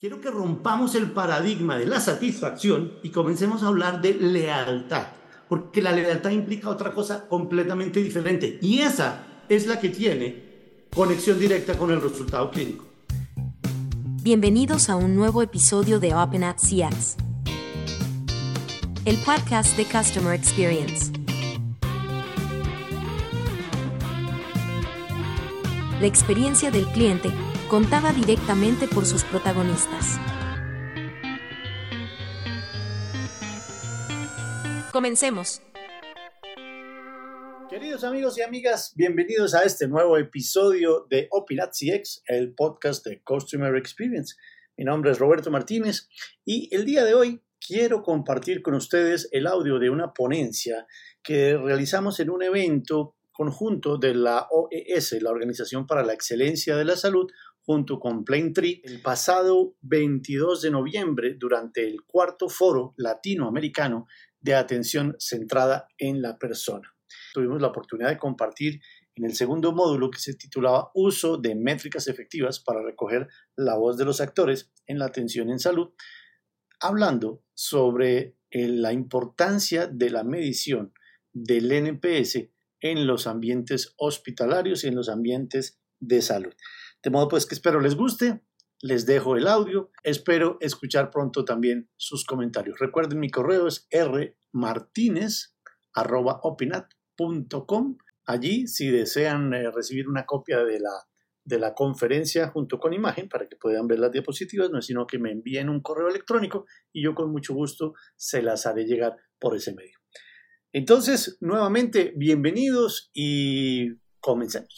quiero que rompamos el paradigma de la satisfacción y comencemos a hablar de lealtad, porque la lealtad implica otra cosa completamente diferente y esa es la que tiene conexión directa con el resultado clínico. Bienvenidos a un nuevo episodio de Open at CX, el podcast de Customer Experience. La experiencia del cliente contada directamente por sus protagonistas. Comencemos. Queridos amigos y amigas, bienvenidos a este nuevo episodio de Opinat CX, el podcast de Customer Experience. Mi nombre es Roberto Martínez y el día de hoy quiero compartir con ustedes el audio de una ponencia que realizamos en un evento conjunto de la OES, la Organización para la Excelencia de la Salud, junto con Plaintree el pasado 22 de noviembre durante el cuarto foro latinoamericano de atención centrada en la persona. Tuvimos la oportunidad de compartir en el segundo módulo que se titulaba Uso de métricas efectivas para recoger la voz de los actores en la atención en salud, hablando sobre eh, la importancia de la medición del NPS en los ambientes hospitalarios y en los ambientes de salud. De modo pues que espero les guste, les dejo el audio, espero escuchar pronto también sus comentarios. Recuerden mi correo es rmartinez.opinat.com. Allí, si desean eh, recibir una copia de la, de la conferencia junto con imagen para que puedan ver las diapositivas, no es sino que me envíen un correo electrónico y yo con mucho gusto se las haré llegar por ese medio. Entonces, nuevamente, bienvenidos y comencemos.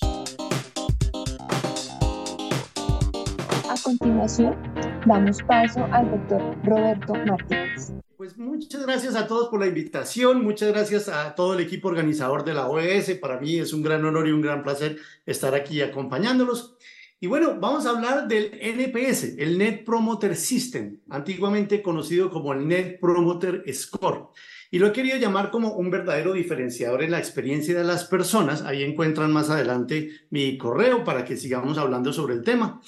Continuación, damos paso al doctor Roberto Martínez. Pues muchas gracias a todos por la invitación, muchas gracias a todo el equipo organizador de la OES. Para mí es un gran honor y un gran placer estar aquí acompañándolos. Y bueno, vamos a hablar del NPS, el Net Promoter System, antiguamente conocido como el Net Promoter Score. Y lo he querido llamar como un verdadero diferenciador en la experiencia de las personas. Ahí encuentran más adelante mi correo para que sigamos hablando sobre el tema.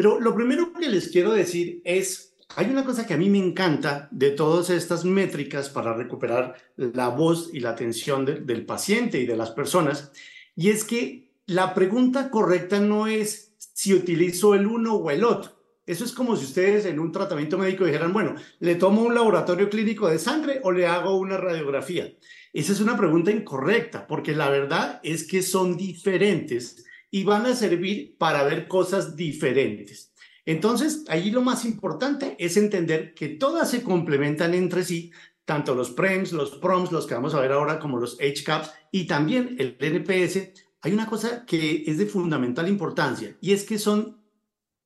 Pero lo primero que les quiero decir es, hay una cosa que a mí me encanta de todas estas métricas para recuperar la voz y la atención del paciente y de las personas, y es que la pregunta correcta no es si utilizo el uno o el otro. Eso es como si ustedes en un tratamiento médico dijeran, bueno, ¿le tomo un laboratorio clínico de sangre o le hago una radiografía? Esa es una pregunta incorrecta, porque la verdad es que son diferentes y van a servir para ver cosas diferentes. Entonces, allí lo más importante es entender que todas se complementan entre sí, tanto los PREMS, los PROMS, los que vamos a ver ahora como los HCAPs y también el NPS. Hay una cosa que es de fundamental importancia y es que son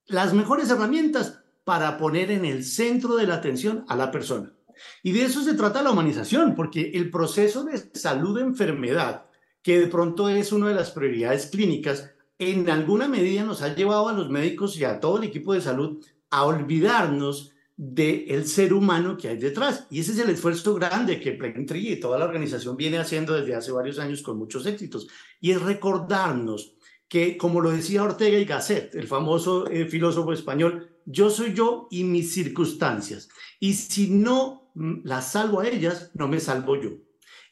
las mejores herramientas para poner en el centro de la atención a la persona. Y de eso se trata la humanización, porque el proceso de salud-enfermedad, que de pronto es una de las prioridades clínicas, en alguna medida nos ha llevado a los médicos y a todo el equipo de salud a olvidarnos del ser humano que hay detrás. Y ese es el esfuerzo grande que Plentree y toda la organización viene haciendo desde hace varios años con muchos éxitos. Y es recordarnos que, como lo decía Ortega y Gasset, el famoso eh, filósofo español, yo soy yo y mis circunstancias. Y si no mm, las salvo a ellas, no me salvo yo.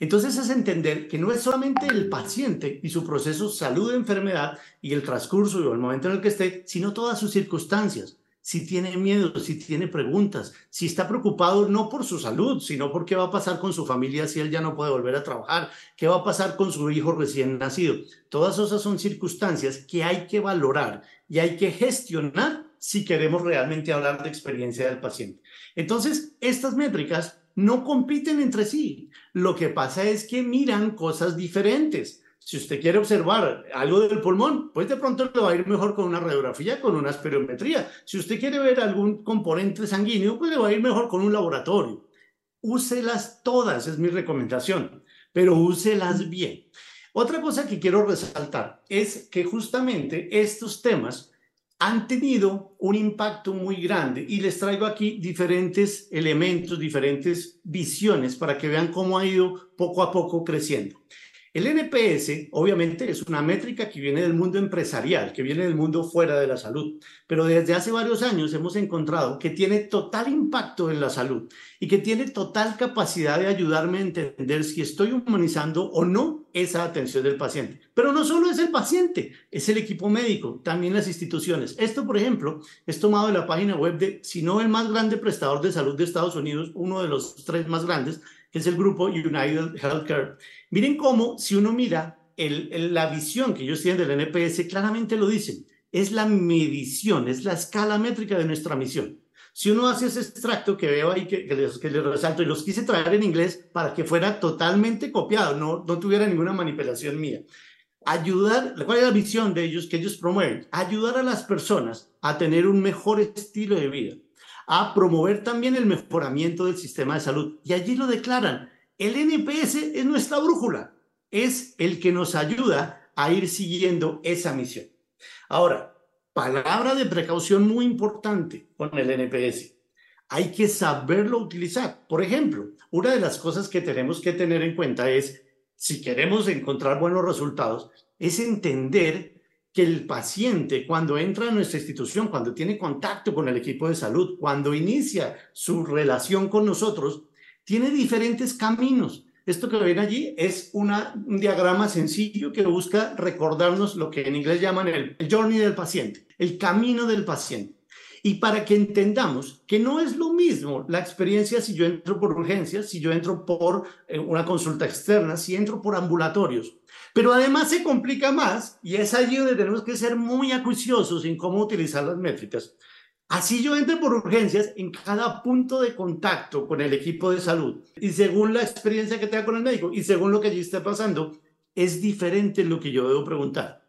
Entonces es entender que no es solamente el paciente y su proceso salud-enfermedad y el transcurso y el momento en el que esté, sino todas sus circunstancias. Si tiene miedo, si tiene preguntas, si está preocupado no por su salud, sino por qué va a pasar con su familia si él ya no puede volver a trabajar, qué va a pasar con su hijo recién nacido. Todas esas son circunstancias que hay que valorar y hay que gestionar si queremos realmente hablar de experiencia del paciente. Entonces, estas métricas no compiten entre sí. Lo que pasa es que miran cosas diferentes. Si usted quiere observar algo del pulmón, pues de pronto le va a ir mejor con una radiografía, con una espirometría. Si usted quiere ver algún componente sanguíneo, pues le va a ir mejor con un laboratorio. Úselas todas, es mi recomendación, pero úselas bien. Otra cosa que quiero resaltar es que justamente estos temas han tenido un impacto muy grande y les traigo aquí diferentes elementos, diferentes visiones para que vean cómo ha ido poco a poco creciendo. El NPS, obviamente, es una métrica que viene del mundo empresarial, que viene del mundo fuera de la salud, pero desde hace varios años hemos encontrado que tiene total impacto en la salud y que tiene total capacidad de ayudarme a entender si estoy humanizando o no esa atención del paciente. Pero no solo es el paciente, es el equipo médico, también las instituciones. Esto, por ejemplo, es tomado de la página web de, si no el más grande prestador de salud de Estados Unidos, uno de los tres más grandes, que es el grupo United Healthcare. Miren cómo, si uno mira la visión que ellos tienen del NPS, claramente lo dicen. Es la medición, es la escala métrica de nuestra misión. Si uno hace ese extracto que veo ahí, que, que, les, que les resalto, y los quise traer en inglés para que fuera totalmente copiado, no, no tuviera ninguna manipulación mía. Ayudar, ¿cuál es la visión de ellos que ellos promueven? Ayudar a las personas a tener un mejor estilo de vida a promover también el mejoramiento del sistema de salud. Y allí lo declaran, el NPS es nuestra brújula, es el que nos ayuda a ir siguiendo esa misión. Ahora, palabra de precaución muy importante con el NPS. Hay que saberlo utilizar. Por ejemplo, una de las cosas que tenemos que tener en cuenta es, si queremos encontrar buenos resultados, es entender que el paciente cuando entra a nuestra institución, cuando tiene contacto con el equipo de salud, cuando inicia su relación con nosotros, tiene diferentes caminos. Esto que ven allí es un diagrama sencillo que busca recordarnos lo que en inglés llaman el, el journey del paciente, el camino del paciente. Y para que entendamos que no es lo mismo la experiencia si yo entro por urgencias, si yo entro por eh, una consulta externa, si entro por ambulatorios. Pero además se complica más y es allí donde tenemos que ser muy acuiciosos en cómo utilizar las métricas. Así yo entro por urgencias en cada punto de contacto con el equipo de salud y según la experiencia que tenga con el médico y según lo que allí esté pasando, es diferente lo que yo debo preguntar.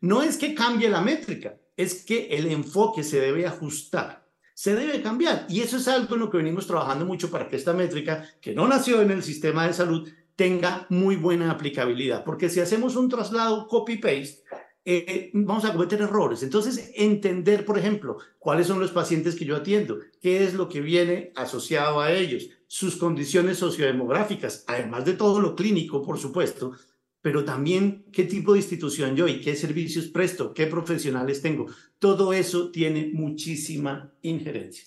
No es que cambie la métrica, es que el enfoque se debe ajustar, se debe cambiar. Y eso es algo en lo que venimos trabajando mucho para que esta métrica, que no nació en el sistema de salud, tenga muy buena aplicabilidad. Porque si hacemos un traslado copy-paste, eh, vamos a cometer errores. Entonces, entender, por ejemplo, cuáles son los pacientes que yo atiendo, qué es lo que viene asociado a ellos, sus condiciones sociodemográficas, además de todo lo clínico, por supuesto, pero también qué tipo de institución yo y qué servicios presto, qué profesionales tengo. Todo eso tiene muchísima injerencia.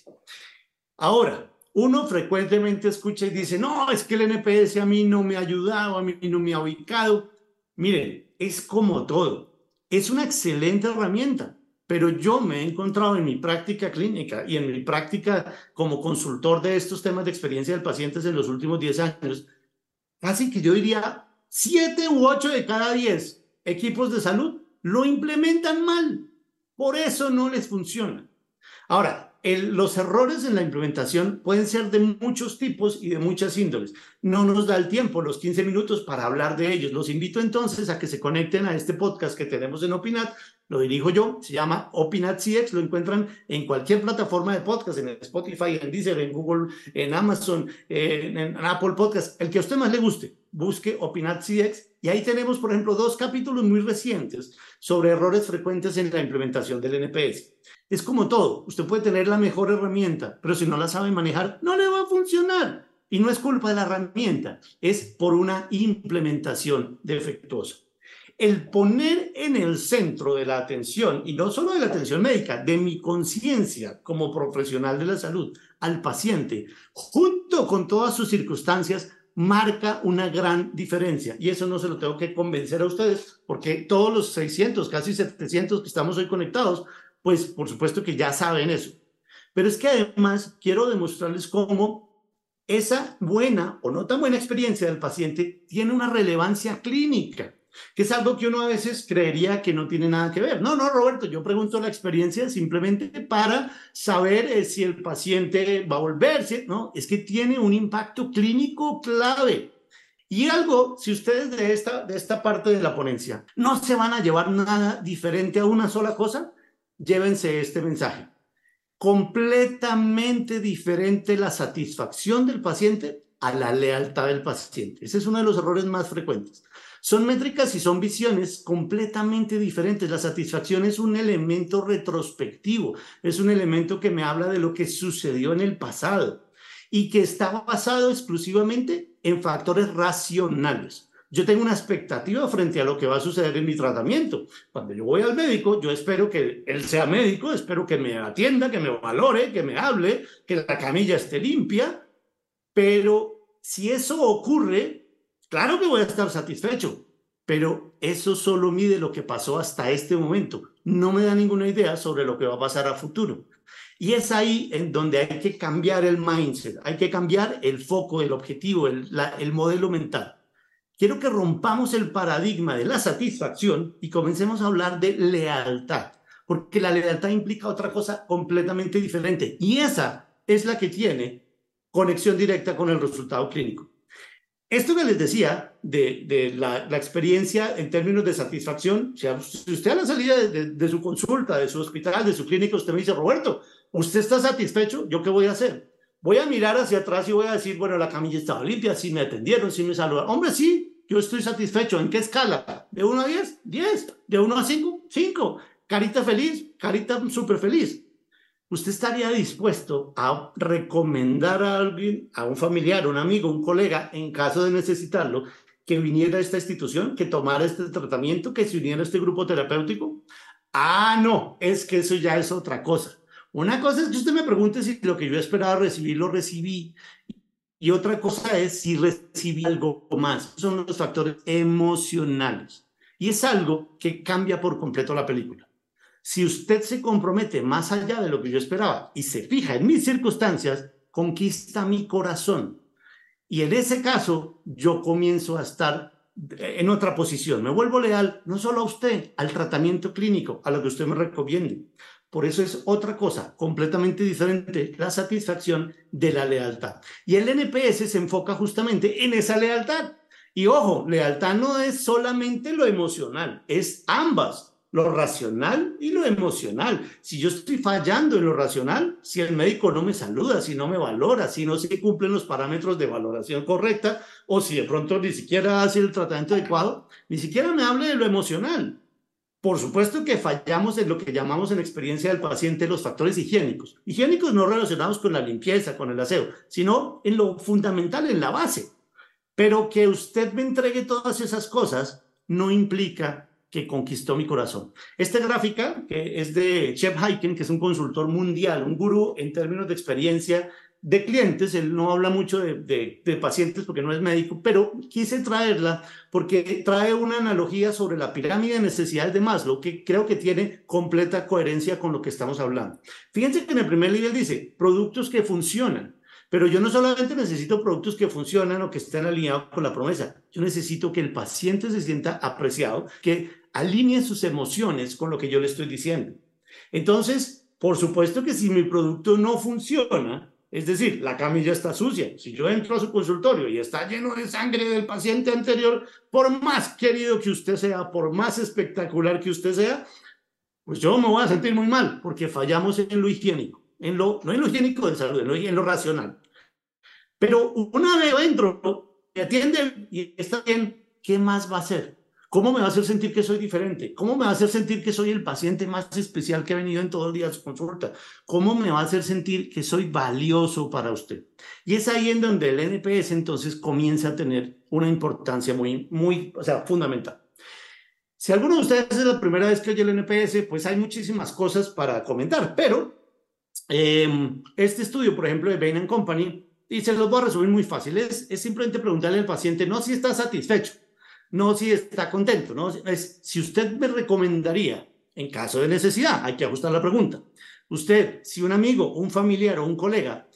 Ahora, uno frecuentemente escucha y dice, no, es que el NPS a mí no me ha ayudado, a mí no me ha ubicado. Miren, es como todo. Es una excelente herramienta, pero yo me he encontrado en mi práctica clínica y en mi práctica como consultor de estos temas de experiencia del paciente en los últimos 10 años, casi que yo diría Siete u ocho de cada diez equipos de salud lo implementan mal. Por eso no les funciona. Ahora, los errores en la implementación pueden ser de muchos tipos y de muchas índoles. No nos da el tiempo, los 15 minutos para hablar de ellos. Los invito entonces a que se conecten a este podcast que tenemos en Opinat. Lo dirijo yo, se llama Opinat CX, lo encuentran en cualquier plataforma de podcast, en Spotify, en Deezer, en Google, en Amazon, en, en Apple Podcast, el que a usted más le guste. Busque Opinat CX y ahí tenemos, por ejemplo, dos capítulos muy recientes sobre errores frecuentes en la implementación del NPS. Es como todo, usted puede tener la mejor herramienta, pero si no la sabe manejar, no le va a funcionar. Y no es culpa de la herramienta, es por una implementación defectuosa. El poner en el centro de la atención, y no solo de la atención médica, de mi conciencia como profesional de la salud al paciente, junto con todas sus circunstancias, marca una gran diferencia. Y eso no se lo tengo que convencer a ustedes, porque todos los 600, casi 700 que estamos hoy conectados, pues por supuesto que ya saben eso. Pero es que además quiero demostrarles cómo esa buena o no tan buena experiencia del paciente tiene una relevancia clínica, que es algo que uno a veces creería que no tiene nada que ver. No, no, Roberto, yo pregunto la experiencia simplemente para saber eh, si el paciente va a volverse, ¿no? Es que tiene un impacto clínico clave. Y algo, si ustedes de esta, de esta parte de la ponencia no se van a llevar nada diferente a una sola cosa, llévense este mensaje. Completamente diferente la satisfacción del paciente a la lealtad del paciente. Ese es uno de los errores más frecuentes. Son métricas y son visiones completamente diferentes. La satisfacción es un elemento retrospectivo, es un elemento que me habla de lo que sucedió en el pasado y que está basado exclusivamente en factores racionales. yo tengo una expectativa frente a lo que va a suceder en mi tratamiento. Cuando yo voy al médico, yo espero que él sea médico, espero que me atienda, que me valore, que me hable, que la camilla esté limpia, pero si eso ocurre, claro que voy a estar satisfecho, pero eso solo mide lo que pasó hasta este momento. No me da ninguna idea sobre lo que va a pasar a futuro. Y es ahí en donde hay que cambiar el mindset, hay que cambiar el foco, el objetivo, el, el modelo mental. Quiero que rompamos el paradigma de la satisfacción y comencemos a hablar de lealtad, porque la lealtad implica otra cosa completamente diferente y esa es la que tiene conexión directa con el resultado clínico. Esto que les decía de, la, experiencia en términos de satisfacción, si usted a la salida de, su consulta, de su hospital, de su clínica, usted me dice, Roberto, ¿usted está satisfecho? ¿Yo qué voy a hacer? Voy a mirar hacia atrás y voy a decir, bueno, la camilla estaba limpia, sí me atendieron, sí me saludaron. Hombre, sí, yo estoy satisfecho. ¿En qué escala? ¿De 1 a 10? 10. ¿De 1 a 5? 5. Carita feliz, carita súper feliz. ¿Usted estaría dispuesto a recomendar a alguien, a un familiar, un amigo, un colega, en caso de necesitarlo, que viniera a esta institución, que tomara este tratamiento, que se uniera a este grupo terapéutico? Ah, no, es que eso ya es otra cosa. Una cosa es que usted me pregunte si lo que yo esperaba recibir lo recibí. Y otra cosa es si recibí algo más. Son los factores emocionales. Y es algo que cambia por completo la película. Si usted se compromete más allá de lo que yo esperaba y se fija en mis circunstancias, conquista mi corazón. Y en ese caso, yo comienzo a estar en otra posición. Me vuelvo leal no solo a usted, al tratamiento clínico, a lo que usted me recomiende. Por eso es otra cosa completamente diferente la satisfacción de la lealtad. Y el NPS se enfoca justamente en esa lealtad. Y ojo, lealtad no es solamente lo emocional, es ambas lo racional y lo emocional. Si yo estoy fallando en lo racional, si el médico no me saluda, si no me valora, si no se cumplen los parámetros de valoración correcta, o si de pronto ni siquiera hace el tratamiento adecuado, ni siquiera me hable de lo emocional. Por supuesto que fallamos en lo que llamamos en experiencia del paciente los factores higiénicos. Higiénicos no relacionados con la limpieza, con el aseo, sino en lo fundamental, en la base. Pero que usted me entregue todas esas cosas no implica que conquistó mi corazón. Esta gráfica, que es de Chef Heiken, que es un consultor mundial, un gurú en términos de experiencia de clientes, él no habla mucho de, de, pacientes porque no es médico, pero quise traerla porque trae una analogía sobre la pirámide de necesidades de Maslow que creo que tiene completa coherencia con lo que estamos hablando. Fíjense que en el primer nivel dice productos que funcionan. Pero yo no solamente necesito productos que funcionan o que estén alineados con la promesa, yo necesito que el paciente se sienta apreciado, que alinee sus emociones con lo que yo le estoy diciendo. Entonces, por supuesto que si mi producto no funciona, es decir, la camilla está sucia, si yo entro a su consultorio y está lleno de sangre del paciente anterior, por más querido que usted sea, por más espectacular que usted sea, pues yo me voy a sentir muy mal porque fallamos en lo higiénico, en lo, no en lo higiénico de salud, en lo racional. Pero una vez dentro, me atiende y está bien, ¿qué más va a hacer? ¿Cómo me va a hacer sentir que soy diferente? ¿Cómo me va a hacer sentir que soy el paciente más especial que ha venido en todo el día a su consulta? ¿Cómo me va a hacer sentir que soy valioso para usted? Y es ahí en donde el NPS entonces comienza a tener una importancia muy, muy, o sea, fundamental. Si alguno de ustedes es la primera vez que oye el NPS, pues hay muchísimas cosas para comentar, pero em, este estudio, por ejemplo, de Bain Company, y se los voy a resumir muy fácil. Es, simplemente preguntarle al paciente, no si está satisfecho, no si está contento, no es si usted me recomendaría, en caso de necesidad, hay que ajustar la pregunta. Usted, si un amigo, un familiar o un colega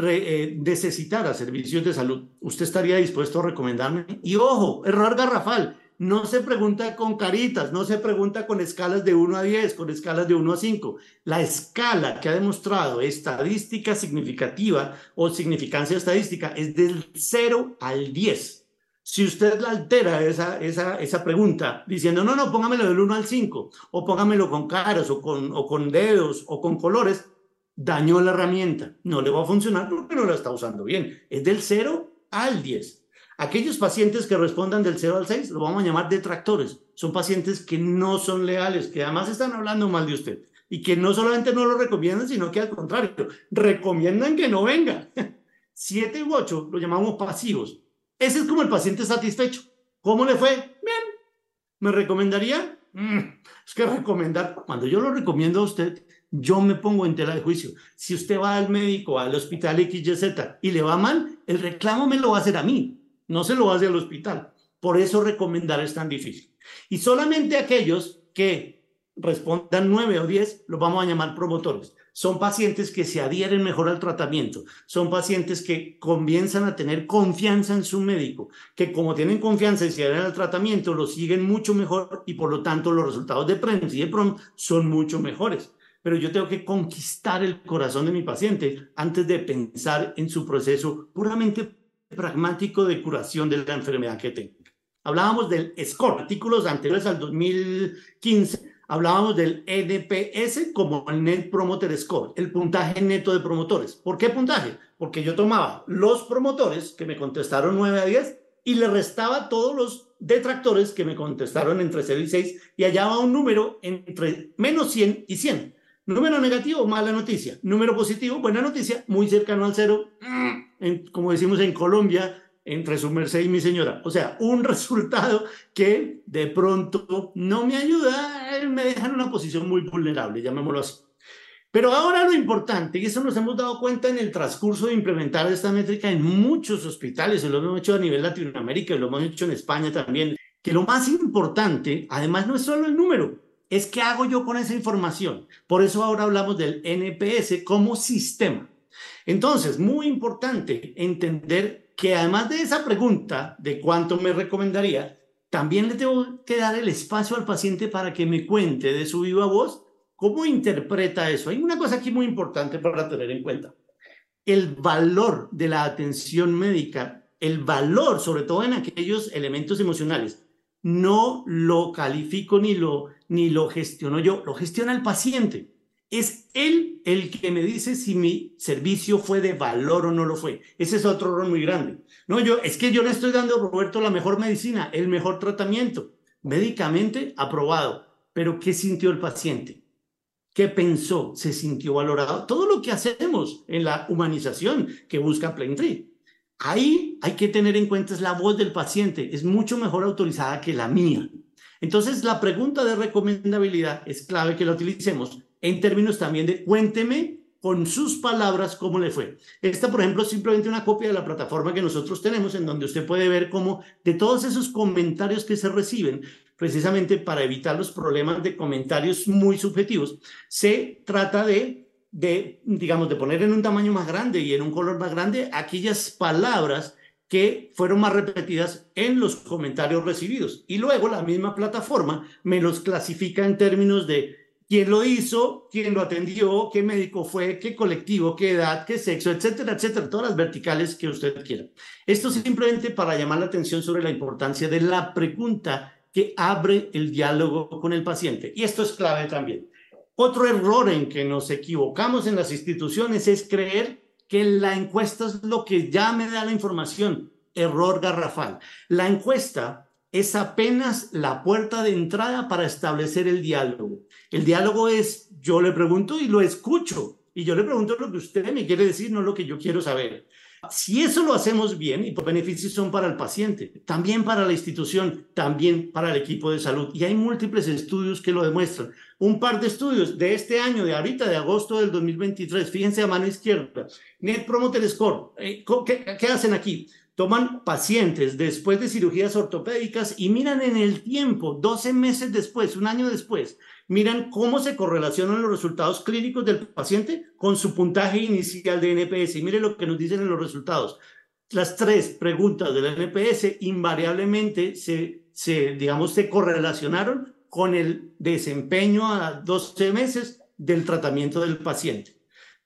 eh, necesitara servicios de salud, ¿usted estaría dispuesto a recomendarme? Y ojo, error garrafal no se pregunta con caritas, no se pregunta con escalas de 1 a 10, con escalas de 1 a 5. La escala que ha demostrado estadística significativa o significancia estadística es del 0 al 10. Si usted la altera esa, esa, esa pregunta diciendo, no, no, póngamelo del 1 al 5, o póngamelo con caras, o con, o con dedos, o con colores, dañó la herramienta. No le va a funcionar porque no la está usando bien. Es del 0 al 10. Aquellos pacientes que respondan del 0 al 6 lo vamos a llamar detractores. Son pacientes que no son leales, que además están hablando mal de usted y que no solamente no lo recomiendan, sino que al contrario, recomiendan que no venga. 7 u 8 lo llamamos pasivos. Ese es como el paciente satisfecho. ¿Cómo le fue? Bien. ¿Me recomendaría? Mm, es que recomendar, cuando yo lo recomiendo a usted, yo me pongo en tela de juicio. Si usted va al médico, al hospital XYZ y le va mal, el reclamo me lo va a hacer a mí, no se lo va a hacer al hospital. Por eso recomendar es tan difícil. Y solamente aquellos que respondan nueve o diez los vamos a llamar promotores. Son pacientes que se adhieren mejor al tratamiento, son pacientes que comienzan a tener confianza en su médico, que como tienen confianza y se adhieren al tratamiento, lo siguen mucho mejor y por lo tanto los resultados de PREMS y de PROM son mucho mejores pero yo tengo que conquistar el corazón de mi paciente antes de pensar en su proceso puramente pragmático de curación de la enfermedad que tenga. Hablábamos del SCORE, artículos anteriores al 2015, hablábamos del NPS como el Net Promoter Score, el puntaje neto de promotores. ¿Por qué puntaje? Porque yo tomaba los promotores que me contestaron 9 a 10 y le restaba todos los detractores que me contestaron entre 0 y 6 y hallaba un número entre menos 100 y 100. Número negativo, mala noticia. Número positivo, buena noticia, muy cercano al cero, como decimos en Colombia, entre su merced y mi señora. O sea, un resultado que de pronto no me ayuda, eh, me deja en una posición muy vulnerable, llamémoslo así. Pero ahora lo importante, y eso nos hemos dado cuenta en el transcurso de implementar esta métrica en muchos hospitales, lo hemos hecho a nivel Latinoamérica lo hemos hecho en España también, que lo más importante, además, no es solo el número, es qué hago yo con esa información. Por eso ahora hablamos del NPS como sistema. Entonces, muy importante entender que además de esa pregunta de cuánto me recomendaría, también le tengo que dar el espacio al paciente para que me cuente de su viva voz cómo interpreta eso. Hay una cosa aquí muy importante para tener en cuenta. El valor de la atención médica, el valor sobre todo en aquellos elementos emocionales no lo califico ni lo, ni lo gestiono yo, lo gestiona el paciente. Es él el que me dice si mi servicio fue de valor o no lo fue. Ese es otro error muy grande. No, yo, es que yo le estoy dando a Roberto la mejor medicina, el mejor tratamiento, médicamente aprobado. Pero ¿qué sintió el paciente? ¿Qué pensó? ¿Se sintió valorado? Todo lo que hacemos en la humanización que busca Plaintree. Ahí hay que tener en cuenta es la voz del paciente, es mucho mejor autorizada que la mía. Entonces, la pregunta de recomendabilidad es clave que la utilicemos en términos también de cuénteme con sus palabras cómo le fue. Esta, por ejemplo, es simplemente una copia de la plataforma que nosotros tenemos en donde usted puede ver cómo de todos esos comentarios que se reciben, precisamente para evitar los problemas de comentarios muy subjetivos, se trata de de, digamos, de poner en un tamaño más grande y en un color más grande aquellas palabras que fueron más repetidas en los comentarios recibidos. Y luego la misma plataforma me los clasifica en términos de quién lo hizo, quién lo atendió, qué médico fue, qué colectivo, qué edad, qué sexo, etcétera, etcétera, todas las verticales que usted quiera. Esto simplemente para llamar la atención sobre la importancia de la pregunta que abre el diálogo con el paciente. Y esto es clave también. Otro error en que nos equivocamos en las instituciones es creer que la encuesta es lo que ya me da la información. Error garrafal. La encuesta es apenas la puerta de entrada para establecer el diálogo. El diálogo es yo le pregunto y lo escucho. Y yo le pregunto lo que usted me quiere decir, no lo que yo quiero saber. Si eso lo hacemos bien, y los beneficios son para el paciente, también para la institución, también para el equipo de salud. Y hay múltiples estudios que lo demuestran. Un par de estudios de este año, de ahorita, de agosto del 2023, fíjense a mano izquierda, Net Promoter Score. Eh, ¿Qué, qué hacen aquí? Toman pacientes después de cirugías ortopédicas y miran en el tiempo, 12 meses después, un año después, miran cómo se correlacionan los resultados clínicos del paciente con su puntaje inicial de NPS. Y mire lo que nos dicen en los resultados. Las tres preguntas del NPS invariablemente se, se, digamos, se correlacionaron con el desempeño a 12 meses del tratamiento del paciente.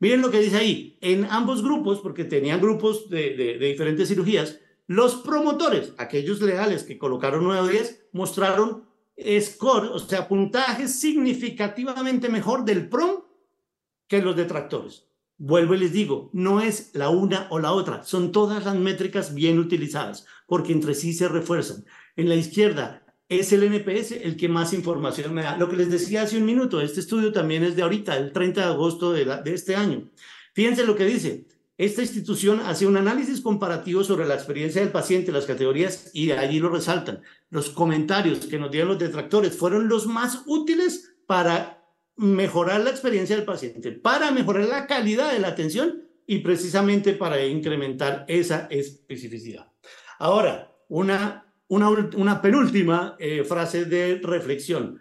Miren lo que dice ahí. En ambos grupos, porque tenían grupos de, diferentes cirugías, los promotores, aquellos leales que colocaron 9 o 10, mostraron score, o sea, puntaje significativamente mejor del PROM que los detractores. Vuelvo y les digo, no es la una o la otra, son todas las métricas bien utilizadas, porque entre sí se refuerzan. En la izquierda es el NPS el que más información me da. Lo que les decía hace un minuto, este estudio también es de ahorita, el 30 de agosto de, de este año. Fíjense lo que dice, esta institución hace un análisis comparativo sobre la experiencia del paciente, las categorías, y allí lo resaltan. Los comentarios que nos dieron los detractores fueron los más útiles para mejorar la experiencia del paciente, para mejorar la calidad de la atención y precisamente para incrementar esa especificidad. Ahora, una, una, una penúltima eh, frase de reflexión.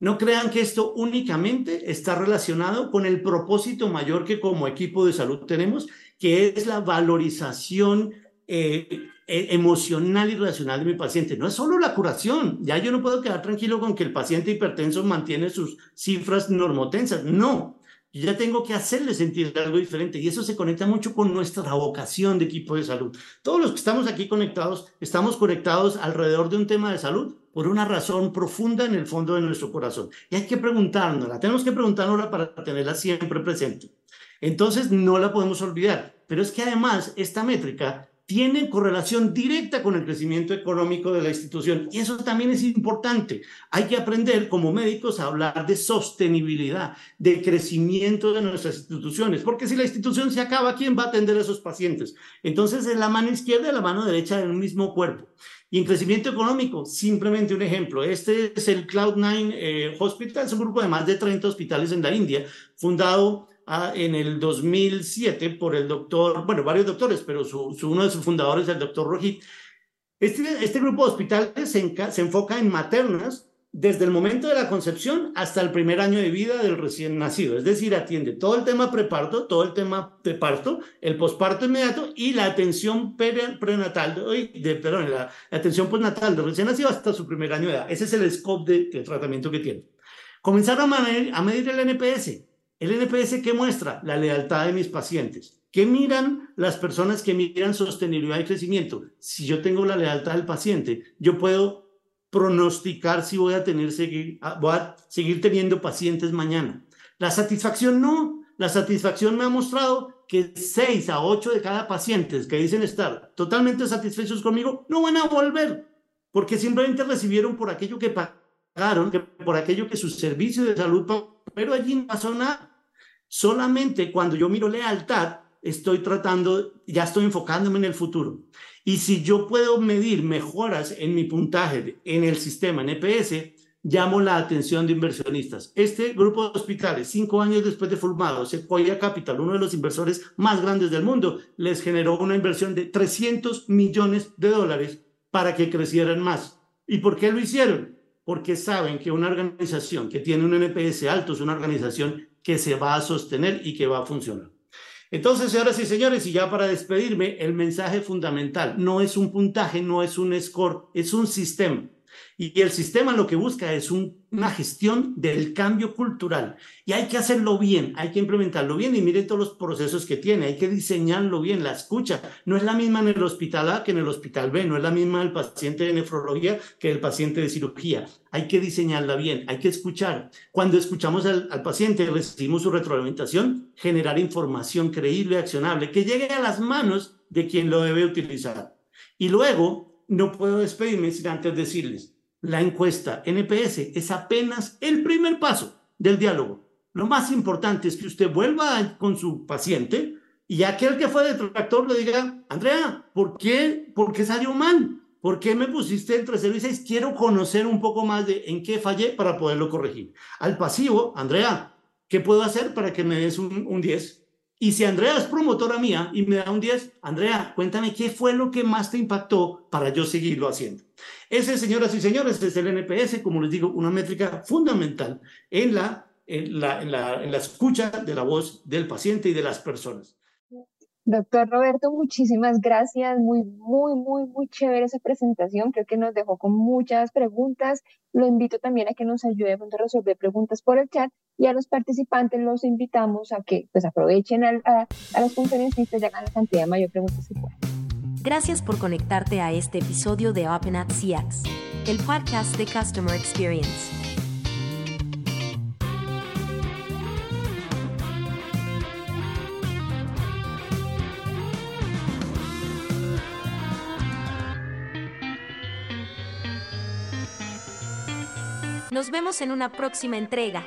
No crean que esto únicamente está relacionado con el propósito mayor que como equipo de salud tenemos, que es la valorización eh, e, emocional y racional de mi paciente. No es solo la curación. Ya yo no puedo quedar tranquilo con que el paciente hipertenso mantiene sus cifras normotensas. No. Yo ya tengo que hacerle sentir algo diferente y eso se conecta mucho con nuestra vocación de equipo de salud. Todos los que estamos aquí conectados, estamos conectados alrededor de un tema de salud por una razón profunda en el fondo de nuestro corazón. Y hay que preguntárnosla, tenemos que preguntárnosla para tenerla siempre presente. Entonces no la podemos olvidar. Pero es que además esta métrica tiene correlación directa con el crecimiento económico de la institución. Y eso también es importante. Hay que aprender como médicos a hablar de sostenibilidad, de crecimiento de nuestras instituciones, porque si la institución se acaba, ¿quién va a atender a esos pacientes? Entonces es la mano izquierda y la mano derecha del mismo cuerpo. Y en crecimiento económico, simplemente un ejemplo. Este es el Cloud9 eh, Hospital, es un grupo de más de 30 hospitales en la India, fundado en el 2007 por el doctor, bueno, varios doctores, pero su, uno de sus fundadores es el doctor Rohit. Este, este grupo de hospitales se, se enfoca en maternas desde el momento de la concepción hasta el primer año de vida del recién nacido. Es decir, atiende todo el tema preparto, todo el tema de parto, el posparto inmediato y la atención prenatal, de, perdón, la, atención postnatal del recién nacido hasta su primer año de edad. Ese es el scope de, de tratamiento que tiene. Comenzar a medir, a medir el NPS. El NPS, ¿qué muestra? La lealtad de mis pacientes. ¿Qué miran las personas que miran sostenibilidad y crecimiento? Si yo tengo la lealtad del paciente, yo puedo pronosticar si voy a, tener, seguir, ah, voy a seguir teniendo pacientes mañana. La satisfacción no. La satisfacción me ha mostrado que 6 a 8 de cada paciente que dicen estar totalmente satisfechos conmigo no van a volver porque simplemente recibieron por aquello que pagaron, por aquello que su servicio de salud pero allí no pasó nada. Solamente cuando yo miro lealtad, estoy tratando, ya estoy enfocándome en el futuro. Y si yo puedo medir mejoras en mi puntaje en el sistema, en EPS, llamo la atención de inversionistas. Este grupo de hospitales, cinco años después de formado, Sequoia Capital, uno de los inversores más grandes del mundo, les generó una inversión de 300 millones de dólares para que crecieran más. ¿Y por qué lo hicieron? porque saben que una organización que tiene un NPS alto es una organización que se va a sostener y que va a funcionar. Entonces, señoras y señores, y ya para despedirme, el mensaje fundamental no es un puntaje, no es un score, es un sistema. Y el sistema lo que busca es una gestión del cambio cultural. Y hay que hacerlo bien, hay que implementarlo bien y miren todos los procesos que tiene, hay que diseñarlo bien. La escucha no es la misma en el hospital A que en el hospital B, no es la misma el paciente de nefrología que el paciente de cirugía. Hay que diseñarla bien, hay que escuchar. Cuando escuchamos al, al paciente, recibimos su retroalimentación, generar información creíble, accionable, que llegue a las manos de quien lo debe utilizar. Y luego, no puedo despedirme sin antes decirles, la encuesta NPS es apenas el primer paso del diálogo. Lo más importante es que usted vuelva con su paciente y aquel que fue detractor le diga, Andrea, ¿por qué, ¿por qué salió mal? ¿Por qué me pusiste entre 0 y 6? Quiero conocer un poco más de en qué fallé para poderlo corregir. Al pasivo, Andrea, ¿qué puedo hacer para que me des un, un 10? Y si Andrea es promotora mía y me da un 10, Andrea, cuéntame qué fue lo que más te impactó para yo seguirlo haciendo. Ese, señoras y señores, es el NPS, como les digo, una métrica fundamental en la, en la, en la, en la escucha de la voz del paciente y de las personas. Doctor Roberto, muchísimas gracias. Muy, muy, muy, muy chévere esa presentación. Creo que nos dejó con muchas preguntas. Lo invito también a que nos ayude a resolver preguntas por el chat y a los participantes los invitamos a que pues aprovechen a, a, a los conferencistas y hagan la cantidad de mayor preguntas que puedan. Gracias por conectarte a este episodio de Open at el podcast de Customer Experience. Nos vemos en una próxima entrega.